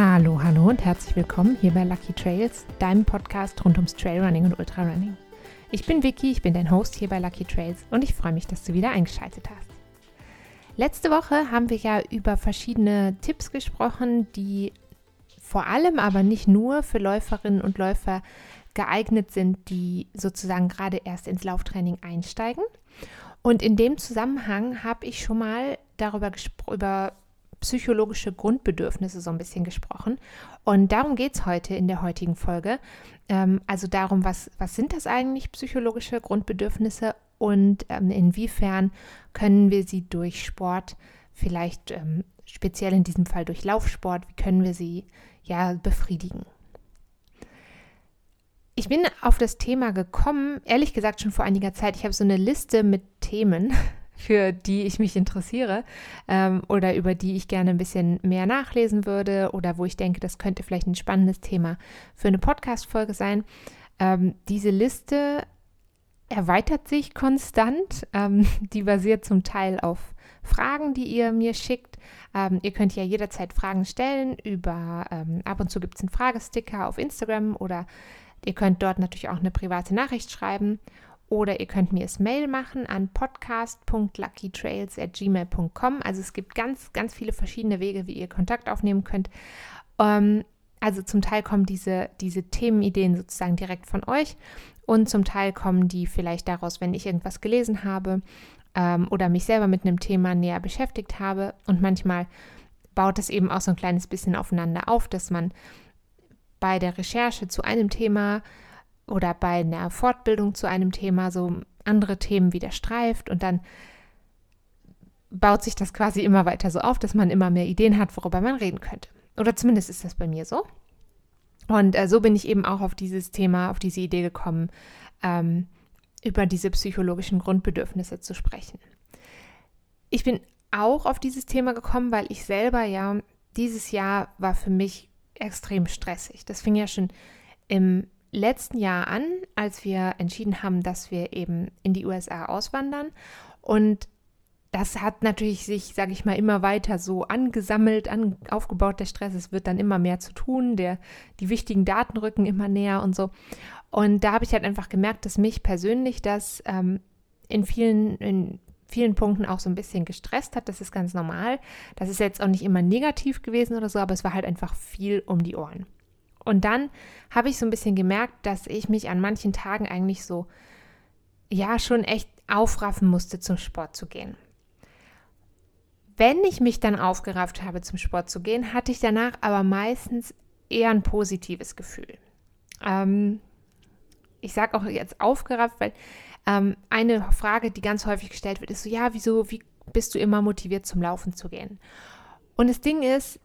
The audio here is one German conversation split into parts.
Hallo, hallo und herzlich willkommen hier bei Lucky Trails, deinem Podcast rund ums Trailrunning und Ultrarunning. Ich bin Vicky, ich bin dein Host hier bei Lucky Trails und ich freue mich, dass du wieder eingeschaltet hast. Letzte Woche haben wir ja über verschiedene Tipps gesprochen, die vor allem aber nicht nur für Läuferinnen und Läufer geeignet sind, die sozusagen gerade erst ins Lauftraining einsteigen. Und in dem Zusammenhang habe ich schon mal darüber über psychologische Grundbedürfnisse so ein bisschen gesprochen. Und darum geht es heute in der heutigen Folge. Ähm, also darum, was, was sind das eigentlich psychologische Grundbedürfnisse und ähm, inwiefern können wir sie durch Sport, vielleicht ähm, speziell in diesem Fall durch Laufsport, wie können wir sie ja befriedigen. Ich bin auf das Thema gekommen, ehrlich gesagt schon vor einiger Zeit. Ich habe so eine Liste mit Themen, für die ich mich interessiere ähm, oder über die ich gerne ein bisschen mehr nachlesen würde oder wo ich denke, das könnte vielleicht ein spannendes Thema für eine Podcast-Folge sein. Ähm, diese Liste erweitert sich konstant. Ähm, die basiert zum Teil auf Fragen, die ihr mir schickt. Ähm, ihr könnt ja jederzeit Fragen stellen über, ähm, ab und zu gibt es einen Fragesticker auf Instagram oder Ihr könnt dort natürlich auch eine private Nachricht schreiben oder ihr könnt mir es Mail machen an podcast.luckytrails.gmail.com. Also es gibt ganz, ganz viele verschiedene Wege, wie ihr Kontakt aufnehmen könnt. Ähm, also zum Teil kommen diese, diese Themenideen sozusagen direkt von euch und zum Teil kommen die vielleicht daraus, wenn ich irgendwas gelesen habe ähm, oder mich selber mit einem Thema näher beschäftigt habe. Und manchmal baut es eben auch so ein kleines bisschen aufeinander auf, dass man bei der Recherche zu einem Thema oder bei einer Fortbildung zu einem Thema so andere Themen wieder streift und dann baut sich das quasi immer weiter so auf, dass man immer mehr Ideen hat, worüber man reden könnte. Oder zumindest ist das bei mir so. Und äh, so bin ich eben auch auf dieses Thema, auf diese Idee gekommen, ähm, über diese psychologischen Grundbedürfnisse zu sprechen. Ich bin auch auf dieses Thema gekommen, weil ich selber ja, dieses Jahr war für mich extrem stressig. Das fing ja schon im letzten Jahr an, als wir entschieden haben, dass wir eben in die USA auswandern. Und das hat natürlich sich, sage ich mal, immer weiter so angesammelt, an, aufgebaut, der Stress. Es wird dann immer mehr zu tun, der, die wichtigen Daten rücken immer näher und so. Und da habe ich halt einfach gemerkt, dass mich persönlich das ähm, in vielen, in vielen Punkten auch so ein bisschen gestresst hat. Das ist ganz normal. Das ist jetzt auch nicht immer negativ gewesen oder so, aber es war halt einfach viel um die Ohren. Und dann habe ich so ein bisschen gemerkt, dass ich mich an manchen Tagen eigentlich so, ja, schon echt aufraffen musste, zum Sport zu gehen. Wenn ich mich dann aufgerafft habe, zum Sport zu gehen, hatte ich danach aber meistens eher ein positives Gefühl. Ähm, ich sage auch jetzt aufgerafft, weil ähm, eine Frage, die ganz häufig gestellt wird, ist so, ja, wieso, wie bist du immer motiviert zum Laufen zu gehen? Und das Ding ist,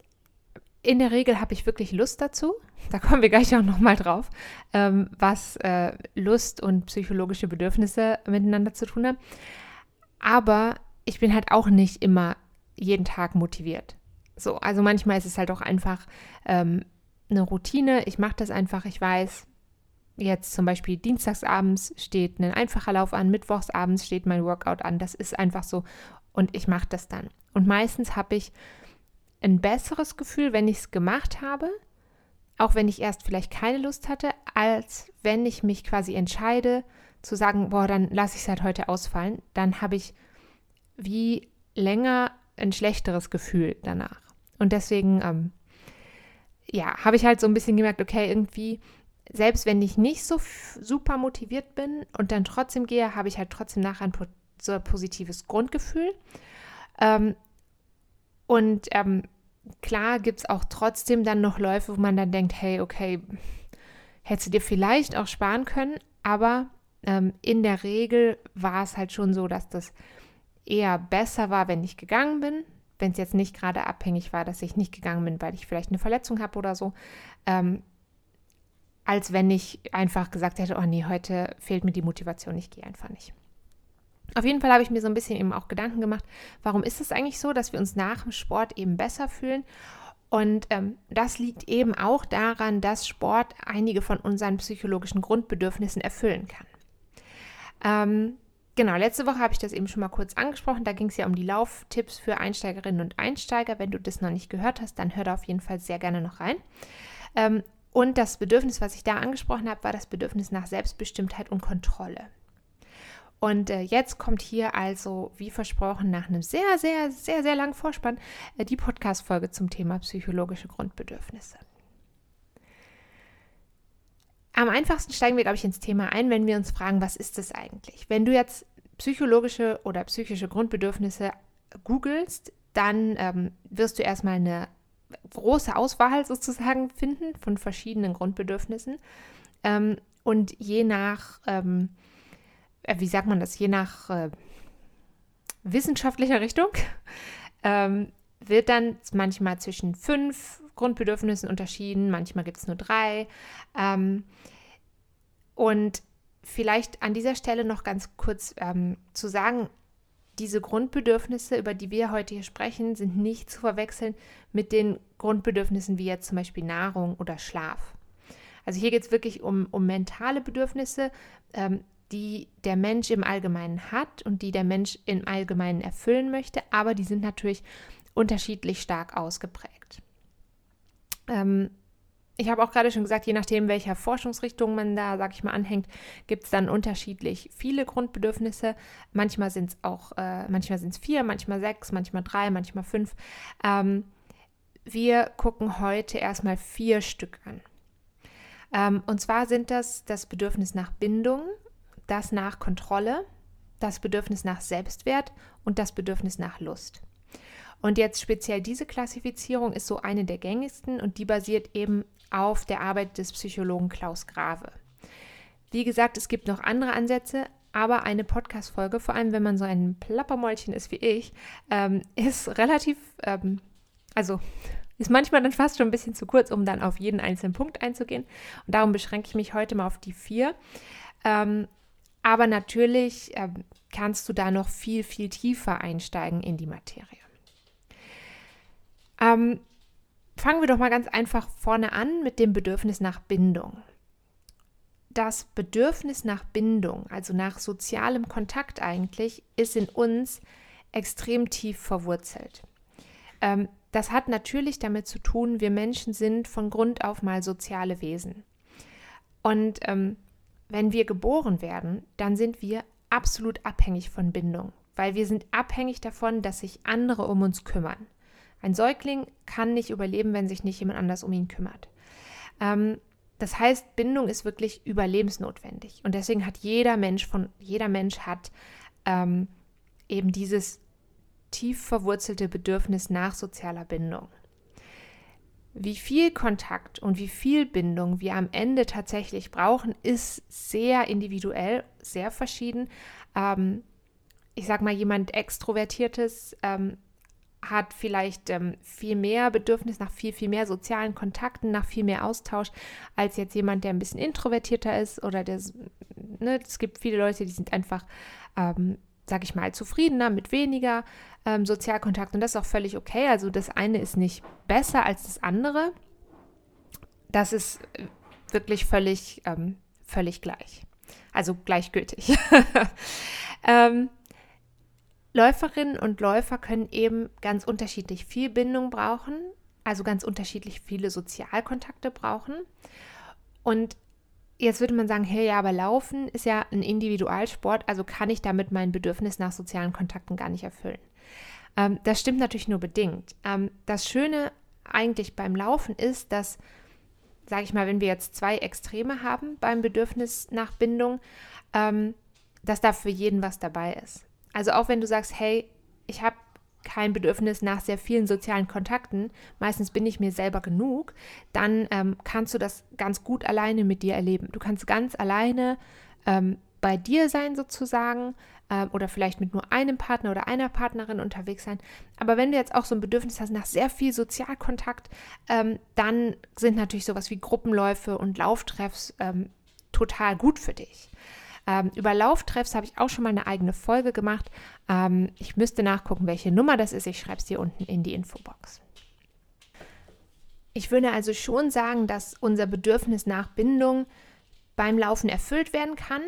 in der Regel habe ich wirklich Lust dazu. Da kommen wir gleich auch nochmal drauf, ähm, was äh, Lust und psychologische Bedürfnisse miteinander zu tun haben. Aber ich bin halt auch nicht immer jeden Tag motiviert. So, also manchmal ist es halt auch einfach ähm, eine Routine. Ich mache das einfach. Ich weiß, jetzt zum Beispiel dienstagsabends steht ein einfacher Lauf an, mittwochsabends steht mein Workout an. Das ist einfach so und ich mache das dann. Und meistens habe ich ein besseres Gefühl, wenn ich es gemacht habe, auch wenn ich erst vielleicht keine Lust hatte, als wenn ich mich quasi entscheide zu sagen, boah, dann lasse ich es halt heute ausfallen. Dann habe ich wie länger ein schlechteres Gefühl danach. Und deswegen, ähm, ja, habe ich halt so ein bisschen gemerkt, okay, irgendwie selbst wenn ich nicht so super motiviert bin und dann trotzdem gehe, habe ich halt trotzdem nachher ein so ein positives Grundgefühl. Ähm, und ähm, klar gibt es auch trotzdem dann noch Läufe, wo man dann denkt, hey, okay, hättest du dir vielleicht auch sparen können, aber ähm, in der Regel war es halt schon so, dass das eher besser war, wenn ich gegangen bin. Wenn es jetzt nicht gerade abhängig war, dass ich nicht gegangen bin, weil ich vielleicht eine Verletzung habe oder so. Ähm, als wenn ich einfach gesagt hätte, oh nee, heute fehlt mir die Motivation, ich gehe einfach nicht. Auf jeden Fall habe ich mir so ein bisschen eben auch Gedanken gemacht, warum ist es eigentlich so, dass wir uns nach dem Sport eben besser fühlen? Und ähm, das liegt eben auch daran, dass Sport einige von unseren psychologischen Grundbedürfnissen erfüllen kann. Ähm, genau, letzte Woche habe ich das eben schon mal kurz angesprochen. Da ging es ja um die Lauftipps für Einsteigerinnen und Einsteiger. Wenn du das noch nicht gehört hast, dann hör da auf jeden Fall sehr gerne noch rein. Ähm, und das Bedürfnis, was ich da angesprochen habe, war das Bedürfnis nach Selbstbestimmtheit und Kontrolle. Und äh, jetzt kommt hier also, wie versprochen, nach einem sehr, sehr, sehr, sehr langen Vorspann äh, die Podcast-Folge zum Thema psychologische Grundbedürfnisse. Am einfachsten steigen wir, glaube ich, ins Thema ein, wenn wir uns fragen, was ist das eigentlich? Wenn du jetzt psychologische oder psychische Grundbedürfnisse googelst, dann ähm, wirst du erstmal eine große Auswahl sozusagen finden von verschiedenen Grundbedürfnissen. Ähm, und je nach, ähm, äh, wie sagt man das, je nach äh, wissenschaftlicher Richtung ähm, wird dann manchmal zwischen fünf Grundbedürfnissen unterschieden, manchmal gibt es nur drei. Ähm, und vielleicht an dieser Stelle noch ganz kurz ähm, zu sagen, diese Grundbedürfnisse, über die wir heute hier sprechen, sind nicht zu verwechseln mit den Grundbedürfnissen wie jetzt zum Beispiel Nahrung oder Schlaf. Also hier geht es wirklich um, um mentale Bedürfnisse, ähm, die der Mensch im Allgemeinen hat und die der Mensch im Allgemeinen erfüllen möchte, aber die sind natürlich unterschiedlich stark ausgeprägt. Ähm, ich habe auch gerade schon gesagt, je nachdem, welcher Forschungsrichtung man da, sag ich mal, anhängt, gibt es dann unterschiedlich viele Grundbedürfnisse. Manchmal sind es auch, äh, manchmal sind es vier, manchmal sechs, manchmal drei, manchmal fünf. Ähm, wir gucken heute erstmal vier Stück an. Ähm, und zwar sind das das Bedürfnis nach Bindung, das nach Kontrolle, das Bedürfnis nach Selbstwert und das Bedürfnis nach Lust. Und jetzt speziell diese Klassifizierung ist so eine der gängigsten und die basiert eben auf der Arbeit des Psychologen Klaus Grave. Wie gesagt, es gibt noch andere Ansätze, aber eine Podcast-Folge, vor allem wenn man so ein Plappermäulchen ist wie ich, ähm, ist relativ, ähm, also ist manchmal dann fast schon ein bisschen zu kurz, um dann auf jeden einzelnen Punkt einzugehen. Und darum beschränke ich mich heute mal auf die vier. Ähm, aber natürlich ähm, kannst du da noch viel, viel tiefer einsteigen in die Materie. Ähm, fangen wir doch mal ganz einfach vorne an mit dem Bedürfnis nach Bindung. Das Bedürfnis nach Bindung, also nach sozialem Kontakt eigentlich, ist in uns extrem tief verwurzelt. Ähm, das hat natürlich damit zu tun, wir Menschen sind von Grund auf mal soziale Wesen. Und ähm, wenn wir geboren werden, dann sind wir absolut abhängig von Bindung, weil wir sind abhängig davon, dass sich andere um uns kümmern. Ein Säugling kann nicht überleben, wenn sich nicht jemand anders um ihn kümmert. Ähm, das heißt, Bindung ist wirklich überlebensnotwendig. Und deswegen hat jeder Mensch von jeder Mensch hat ähm, eben dieses tief verwurzelte Bedürfnis nach sozialer Bindung. Wie viel Kontakt und wie viel Bindung wir am Ende tatsächlich brauchen, ist sehr individuell, sehr verschieden. Ähm, ich sage mal, jemand Extrovertiertes ähm, hat vielleicht ähm, viel mehr Bedürfnis nach viel, viel mehr sozialen Kontakten, nach viel mehr Austausch, als jetzt jemand, der ein bisschen introvertierter ist oder der, ne, es gibt viele Leute, die sind einfach, ähm, sag ich mal, zufriedener mit weniger ähm, Sozialkontakt und das ist auch völlig okay. Also das eine ist nicht besser als das andere. Das ist äh, wirklich völlig, ähm, völlig gleich. Also gleichgültig. ähm, Läuferinnen und Läufer können eben ganz unterschiedlich viel Bindung brauchen, also ganz unterschiedlich viele Sozialkontakte brauchen. Und jetzt würde man sagen, hey, ja, aber Laufen ist ja ein Individualsport, also kann ich damit mein Bedürfnis nach sozialen Kontakten gar nicht erfüllen. Ähm, das stimmt natürlich nur bedingt. Ähm, das Schöne eigentlich beim Laufen ist, dass, sage ich mal, wenn wir jetzt zwei Extreme haben beim Bedürfnis nach Bindung, ähm, dass da für jeden was dabei ist. Also auch wenn du sagst, hey, ich habe kein Bedürfnis nach sehr vielen sozialen Kontakten, meistens bin ich mir selber genug, dann ähm, kannst du das ganz gut alleine mit dir erleben. Du kannst ganz alleine ähm, bei dir sein sozusagen ähm, oder vielleicht mit nur einem Partner oder einer Partnerin unterwegs sein. Aber wenn du jetzt auch so ein Bedürfnis hast nach sehr viel Sozialkontakt, ähm, dann sind natürlich sowas wie Gruppenläufe und Lauftreffs ähm, total gut für dich. Ähm, über Lauftreffs habe ich auch schon mal eine eigene Folge gemacht. Ähm, ich müsste nachgucken, welche Nummer das ist. Ich schreibe es dir unten in die Infobox. Ich würde also schon sagen, dass unser Bedürfnis nach Bindung beim Laufen erfüllt werden kann,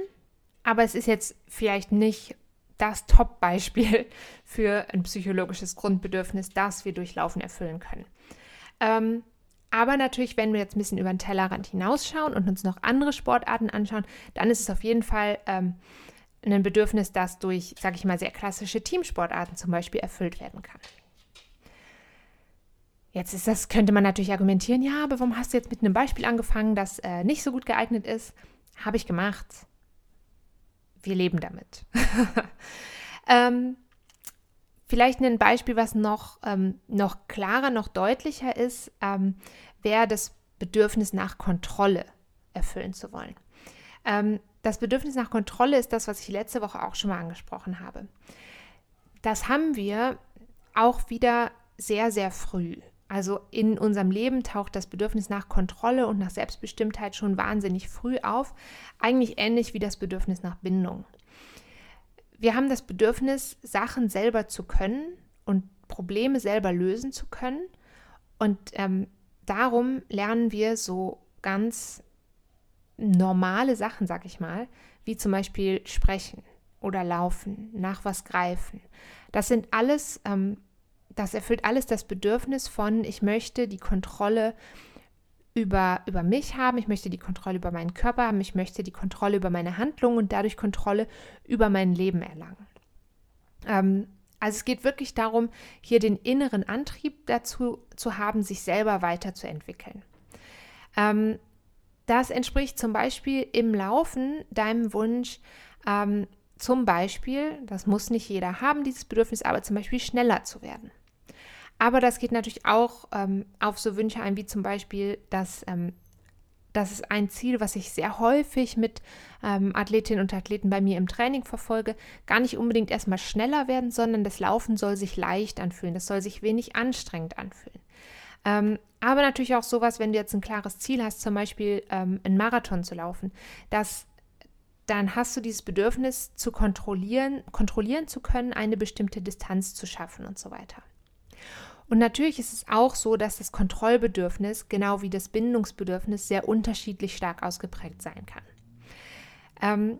aber es ist jetzt vielleicht nicht das Top-Beispiel für ein psychologisches Grundbedürfnis, das wir durch Laufen erfüllen können. Ähm, aber natürlich, wenn wir jetzt ein bisschen über den Tellerrand hinausschauen und uns noch andere Sportarten anschauen, dann ist es auf jeden Fall ähm, ein Bedürfnis, das durch, sage ich mal, sehr klassische Teamsportarten zum Beispiel erfüllt werden kann. Jetzt ist das, könnte man natürlich argumentieren, ja, aber warum hast du jetzt mit einem Beispiel angefangen, das äh, nicht so gut geeignet ist? Habe ich gemacht. Wir leben damit. ähm, vielleicht ein Beispiel, was noch, ähm, noch klarer, noch deutlicher ist, ähm, wäre das Bedürfnis nach Kontrolle erfüllen zu wollen. Ähm, das Bedürfnis nach Kontrolle ist das, was ich letzte Woche auch schon mal angesprochen habe. Das haben wir auch wieder sehr, sehr früh. Also in unserem Leben taucht das Bedürfnis nach Kontrolle und nach Selbstbestimmtheit schon wahnsinnig früh auf, eigentlich ähnlich wie das Bedürfnis nach Bindung. Wir haben das Bedürfnis, Sachen selber zu können und Probleme selber lösen zu können. Und ähm, darum lernen wir so ganz normale Sachen, sag ich mal, wie zum Beispiel sprechen oder laufen, nach was greifen. Das sind alles, ähm, das erfüllt alles das Bedürfnis von, ich möchte die Kontrolle über, über mich haben, ich möchte die Kontrolle über meinen Körper haben, ich möchte die Kontrolle über meine Handlungen und dadurch Kontrolle über mein Leben erlangen. Ähm, also es geht wirklich darum, hier den inneren Antrieb dazu zu haben, sich selber weiterzuentwickeln. Ähm, das entspricht zum Beispiel im Laufen deinem Wunsch, ähm, zum Beispiel, das muss nicht jeder haben, dieses Bedürfnis, aber zum Beispiel schneller zu werden. Aber das geht natürlich auch ähm, auf so Wünsche ein, wie zum Beispiel, dass ähm, das ist ein Ziel, was ich sehr häufig mit ähm, Athletinnen und Athleten bei mir im Training verfolge. Gar nicht unbedingt erstmal schneller werden, sondern das Laufen soll sich leicht anfühlen. Das soll sich wenig anstrengend anfühlen. Ähm, aber natürlich auch sowas, wenn du jetzt ein klares Ziel hast, zum Beispiel ähm, einen Marathon zu laufen, dass dann hast du dieses Bedürfnis zu kontrollieren, kontrollieren zu können, eine bestimmte Distanz zu schaffen und so weiter. Und natürlich ist es auch so, dass das Kontrollbedürfnis, genau wie das Bindungsbedürfnis, sehr unterschiedlich stark ausgeprägt sein kann. Ähm,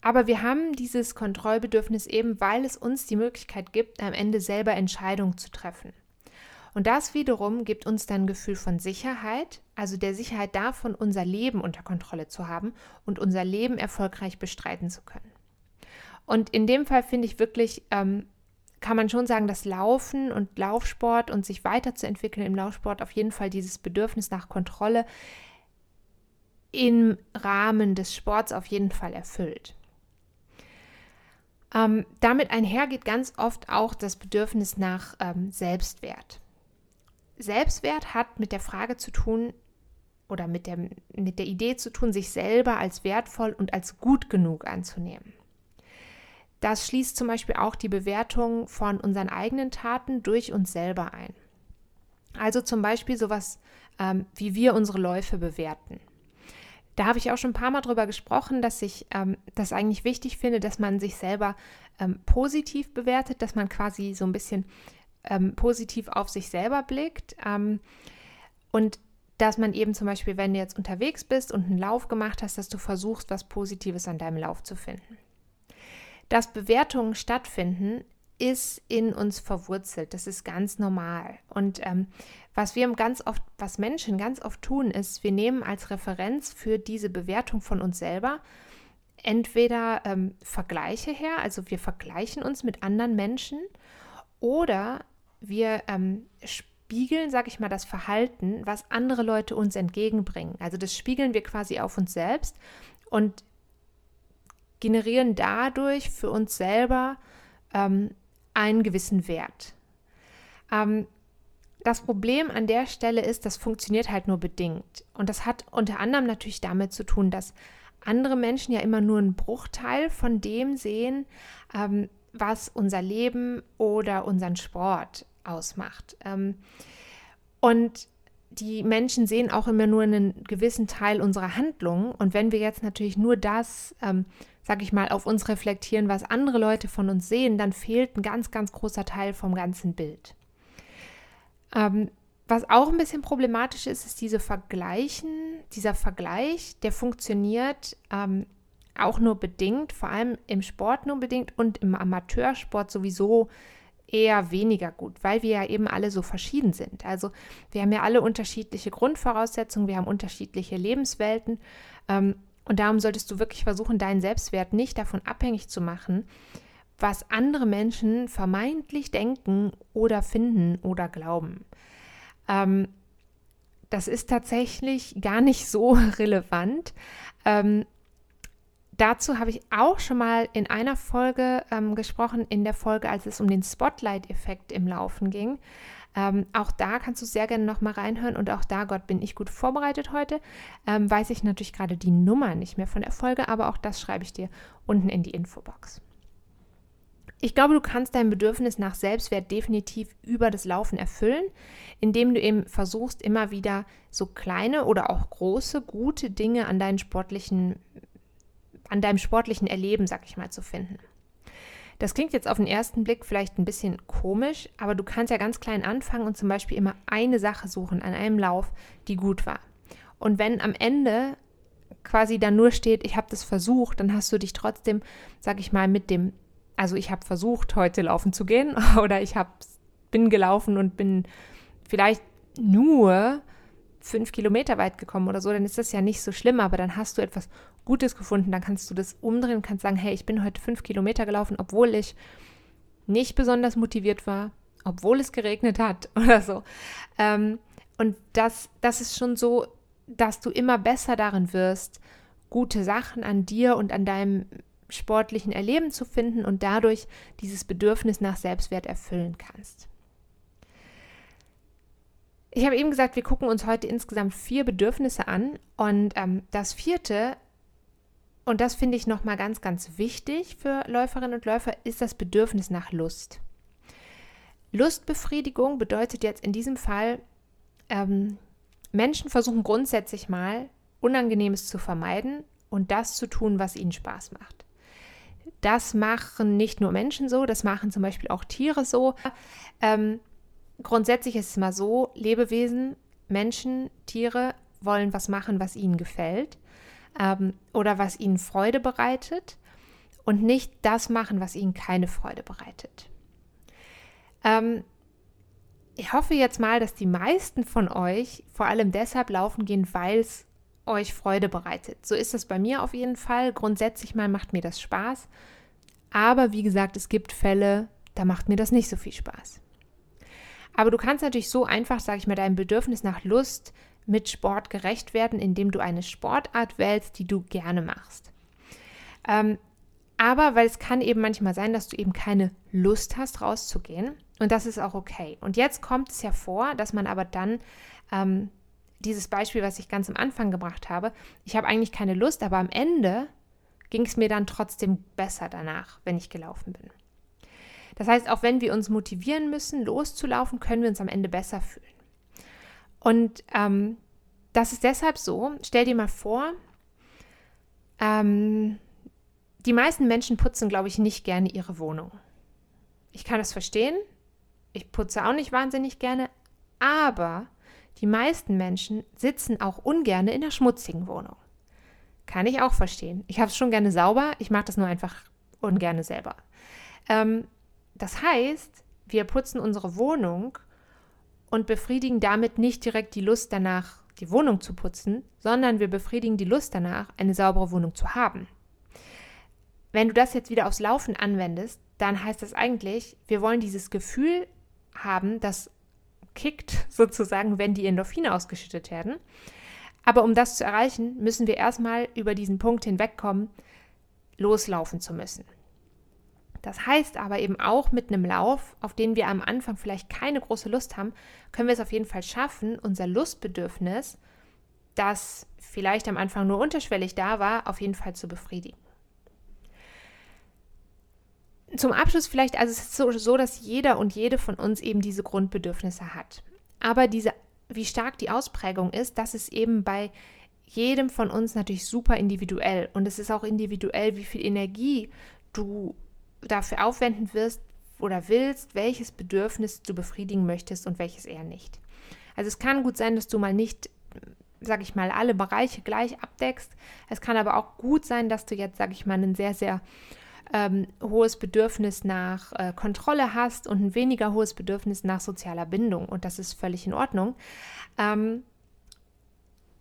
aber wir haben dieses Kontrollbedürfnis eben, weil es uns die Möglichkeit gibt, am Ende selber Entscheidungen zu treffen. Und das wiederum gibt uns dann ein Gefühl von Sicherheit, also der Sicherheit davon, unser Leben unter Kontrolle zu haben und unser Leben erfolgreich bestreiten zu können. Und in dem Fall finde ich wirklich, ähm, kann man schon sagen, dass Laufen und Laufsport und sich weiterzuentwickeln im Laufsport auf jeden Fall dieses Bedürfnis nach Kontrolle im Rahmen des Sports auf jeden Fall erfüllt. Ähm, damit einher geht ganz oft auch das Bedürfnis nach ähm, Selbstwert. Selbstwert hat mit der Frage zu tun oder mit der, mit der Idee zu tun, sich selber als wertvoll und als gut genug anzunehmen. Das schließt zum Beispiel auch die Bewertung von unseren eigenen Taten durch uns selber ein. Also zum Beispiel sowas, ähm, wie wir unsere Läufe bewerten. Da habe ich auch schon ein paar Mal drüber gesprochen, dass ich ähm, das eigentlich wichtig finde, dass man sich selber ähm, positiv bewertet, dass man quasi so ein bisschen ähm, positiv auf sich selber blickt. Ähm, und dass man eben zum Beispiel, wenn du jetzt unterwegs bist und einen Lauf gemacht hast, dass du versuchst, was Positives an deinem Lauf zu finden. Dass Bewertungen stattfinden, ist in uns verwurzelt. Das ist ganz normal. Und ähm, was wir ganz oft, was Menschen ganz oft tun, ist, wir nehmen als Referenz für diese Bewertung von uns selber entweder ähm, Vergleiche her, also wir vergleichen uns mit anderen Menschen, oder wir ähm, spiegeln, sage ich mal, das Verhalten, was andere Leute uns entgegenbringen. Also das spiegeln wir quasi auf uns selbst und generieren dadurch für uns selber ähm, einen gewissen Wert. Ähm, das Problem an der Stelle ist, das funktioniert halt nur bedingt. Und das hat unter anderem natürlich damit zu tun, dass andere Menschen ja immer nur einen Bruchteil von dem sehen, ähm, was unser Leben oder unseren Sport ausmacht. Ähm, und die Menschen sehen auch immer nur einen gewissen Teil unserer Handlungen. Und wenn wir jetzt natürlich nur das, ähm, sag ich mal, auf uns reflektieren, was andere Leute von uns sehen, dann fehlt ein ganz, ganz großer Teil vom ganzen Bild. Ähm, was auch ein bisschen problematisch ist, ist diese Vergleichen, dieser Vergleich, der funktioniert ähm, auch nur bedingt, vor allem im Sport nur bedingt und im Amateursport sowieso eher weniger gut, weil wir ja eben alle so verschieden sind. Also wir haben ja alle unterschiedliche Grundvoraussetzungen, wir haben unterschiedliche Lebenswelten ähm, und darum solltest du wirklich versuchen, deinen Selbstwert nicht davon abhängig zu machen, was andere Menschen vermeintlich denken oder finden oder glauben. Ähm, das ist tatsächlich gar nicht so relevant. Ähm, dazu habe ich auch schon mal in einer Folge ähm, gesprochen, in der Folge, als es um den Spotlight-Effekt im Laufen ging. Ähm, auch da kannst du sehr gerne nochmal reinhören und auch da, Gott, bin ich gut vorbereitet heute. Ähm, weiß ich natürlich gerade die Nummer nicht mehr von der Folge, aber auch das schreibe ich dir unten in die Infobox. Ich glaube, du kannst dein Bedürfnis nach Selbstwert definitiv über das Laufen erfüllen, indem du eben versuchst, immer wieder so kleine oder auch große, gute Dinge an deinen sportlichen, an deinem sportlichen Erleben, sag ich mal, zu finden. Das klingt jetzt auf den ersten Blick vielleicht ein bisschen komisch, aber du kannst ja ganz klein anfangen und zum Beispiel immer eine Sache suchen an einem Lauf, die gut war. Und wenn am Ende quasi dann nur steht, ich habe das versucht, dann hast du dich trotzdem, sag ich mal, mit dem also ich habe versucht, heute laufen zu gehen oder ich hab, bin gelaufen und bin vielleicht nur fünf Kilometer weit gekommen oder so, dann ist das ja nicht so schlimm, aber dann hast du etwas Gutes gefunden, dann kannst du das umdrehen und kannst sagen, hey, ich bin heute fünf Kilometer gelaufen, obwohl ich nicht besonders motiviert war, obwohl es geregnet hat oder so. Ähm, und das, das ist schon so, dass du immer besser darin wirst, gute Sachen an dir und an deinem sportlichen Erleben zu finden und dadurch dieses Bedürfnis nach Selbstwert erfüllen kannst. Ich habe eben gesagt, wir gucken uns heute insgesamt vier Bedürfnisse an und ähm, das vierte, und das finde ich nochmal ganz, ganz wichtig für Läuferinnen und Läufer, ist das Bedürfnis nach Lust. Lustbefriedigung bedeutet jetzt in diesem Fall, ähm, Menschen versuchen grundsätzlich mal Unangenehmes zu vermeiden und das zu tun, was ihnen Spaß macht. Das machen nicht nur Menschen so, das machen zum Beispiel auch Tiere so. Ähm, grundsätzlich ist es mal so, Lebewesen, Menschen, Tiere wollen was machen, was ihnen gefällt ähm, oder was ihnen Freude bereitet und nicht das machen, was ihnen keine Freude bereitet. Ähm, ich hoffe jetzt mal, dass die meisten von euch vor allem deshalb laufen gehen, weil es euch Freude bereitet. So ist es bei mir auf jeden Fall. Grundsätzlich mal macht mir das Spaß. Aber wie gesagt, es gibt Fälle, da macht mir das nicht so viel Spaß. Aber du kannst natürlich so einfach, sage ich mal, deinem Bedürfnis nach Lust mit Sport gerecht werden, indem du eine Sportart wählst, die du gerne machst. Ähm, aber weil es kann eben manchmal sein, dass du eben keine Lust hast, rauszugehen. Und das ist auch okay. Und jetzt kommt es ja vor, dass man aber dann ähm, dieses Beispiel, was ich ganz am Anfang gebracht habe, ich habe eigentlich keine Lust, aber am Ende ging es mir dann trotzdem besser danach, wenn ich gelaufen bin. Das heißt, auch wenn wir uns motivieren müssen, loszulaufen, können wir uns am Ende besser fühlen. Und ähm, das ist deshalb so, stell dir mal vor, ähm, die meisten Menschen putzen, glaube ich, nicht gerne ihre Wohnung. Ich kann das verstehen. Ich putze auch nicht wahnsinnig gerne, aber die meisten Menschen sitzen auch ungern in der schmutzigen Wohnung. Kann ich auch verstehen. Ich habe es schon gerne sauber, ich mache das nur einfach ungerne selber. Ähm, das heißt, wir putzen unsere Wohnung und befriedigen damit nicht direkt die Lust danach, die Wohnung zu putzen, sondern wir befriedigen die Lust danach, eine saubere Wohnung zu haben. Wenn du das jetzt wieder aufs Laufen anwendest, dann heißt das eigentlich, wir wollen dieses Gefühl haben, das kickt sozusagen, wenn die Endorphine ausgeschüttet werden. Aber um das zu erreichen, müssen wir erstmal über diesen Punkt hinwegkommen, loslaufen zu müssen. Das heißt aber eben auch mit einem Lauf, auf den wir am Anfang vielleicht keine große Lust haben, können wir es auf jeden Fall schaffen, unser Lustbedürfnis, das vielleicht am Anfang nur unterschwellig da war, auf jeden Fall zu befriedigen. Zum Abschluss vielleicht, also es ist so, so, dass jeder und jede von uns eben diese Grundbedürfnisse hat. Aber diese, wie stark die Ausprägung ist, das ist eben bei jedem von uns natürlich super individuell. Und es ist auch individuell, wie viel Energie du dafür aufwenden wirst oder willst, welches Bedürfnis du befriedigen möchtest und welches eher nicht. Also es kann gut sein, dass du mal nicht sag ich mal, alle Bereiche gleich abdeckst. Es kann aber auch gut sein, dass du jetzt, sag ich mal, ein sehr, sehr ähm, hohes Bedürfnis nach äh, Kontrolle hast und ein weniger hohes Bedürfnis nach sozialer Bindung. Und das ist völlig in Ordnung. Ähm,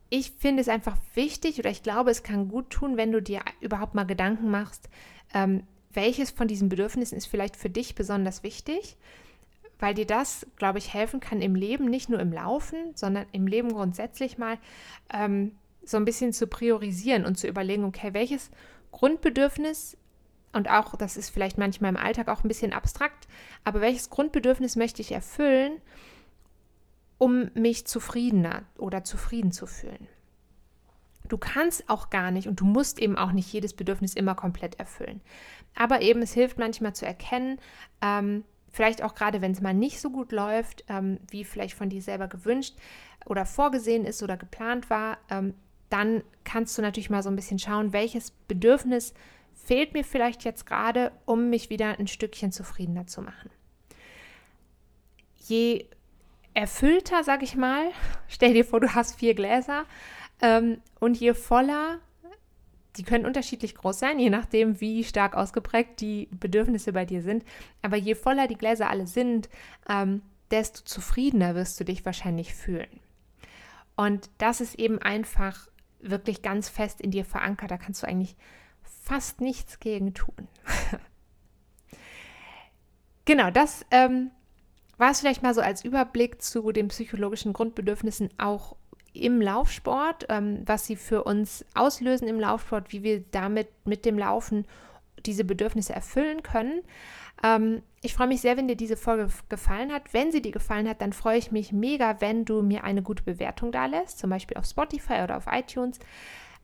ich finde es einfach wichtig oder ich glaube, es kann gut tun, wenn du dir überhaupt mal Gedanken machst, ähm, welches von diesen Bedürfnissen ist vielleicht für dich besonders wichtig, weil dir das, glaube ich, helfen kann im Leben, nicht nur im Laufen, sondern im Leben grundsätzlich mal ähm, so ein bisschen zu priorisieren und zu überlegen, okay, welches Grundbedürfnis und auch, das ist vielleicht manchmal im Alltag auch ein bisschen abstrakt, aber welches Grundbedürfnis möchte ich erfüllen, um mich zufriedener oder zufrieden zu fühlen? Du kannst auch gar nicht und du musst eben auch nicht jedes Bedürfnis immer komplett erfüllen. Aber eben, es hilft manchmal zu erkennen, ähm, vielleicht auch gerade wenn es mal nicht so gut läuft, ähm, wie vielleicht von dir selber gewünscht oder vorgesehen ist oder geplant war, ähm, dann kannst du natürlich mal so ein bisschen schauen, welches Bedürfnis fehlt mir vielleicht jetzt gerade, um mich wieder ein Stückchen zufriedener zu machen. Je erfüllter, sag ich mal, stell dir vor, du hast vier Gläser ähm, und je voller, die können unterschiedlich groß sein, je nachdem, wie stark ausgeprägt die Bedürfnisse bei dir sind. Aber je voller die Gläser alle sind, ähm, desto zufriedener wirst du dich wahrscheinlich fühlen. Und das ist eben einfach wirklich ganz fest in dir verankert. Da kannst du eigentlich fast nichts gegen tun. genau, das ähm, war es vielleicht mal so als Überblick zu den psychologischen Grundbedürfnissen auch im Laufsport, ähm, was sie für uns auslösen im Laufsport, wie wir damit mit dem Laufen diese Bedürfnisse erfüllen können. Ähm, ich freue mich sehr, wenn dir diese Folge gefallen hat. Wenn sie dir gefallen hat, dann freue ich mich mega, wenn du mir eine gute Bewertung da lässt, zum Beispiel auf Spotify oder auf iTunes.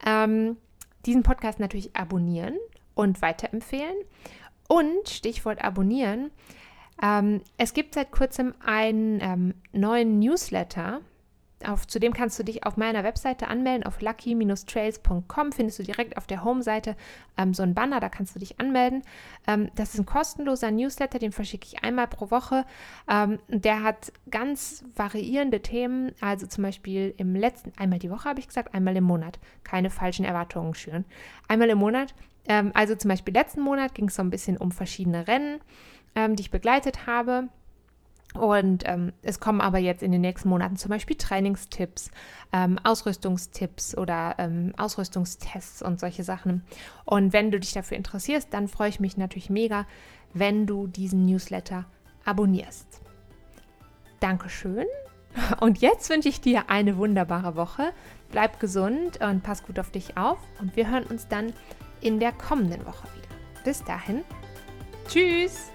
Ähm, diesen Podcast natürlich abonnieren und weiterempfehlen. Und Stichwort abonnieren. Ähm, es gibt seit kurzem einen ähm, neuen Newsletter auf, zudem kannst du dich auf meiner Webseite anmelden. Auf lucky-trails.com findest du direkt auf der Home-Seite ähm, so ein Banner, da kannst du dich anmelden. Ähm, das ist ein kostenloser Newsletter, den verschicke ich einmal pro Woche. Ähm, der hat ganz variierende Themen, also zum Beispiel im letzten, einmal die Woche habe ich gesagt, einmal im Monat. Keine falschen Erwartungen schüren. Einmal im Monat, ähm, also zum Beispiel letzten Monat ging es so ein bisschen um verschiedene Rennen, ähm, die ich begleitet habe. Und ähm, es kommen aber jetzt in den nächsten Monaten zum Beispiel Trainingstipps, ähm, Ausrüstungstipps oder ähm, Ausrüstungstests und solche Sachen. Und wenn du dich dafür interessierst, dann freue ich mich natürlich mega, wenn du diesen Newsletter abonnierst. Dankeschön. Und jetzt wünsche ich dir eine wunderbare Woche. Bleib gesund und pass gut auf dich auf. Und wir hören uns dann in der kommenden Woche wieder. Bis dahin. Tschüss.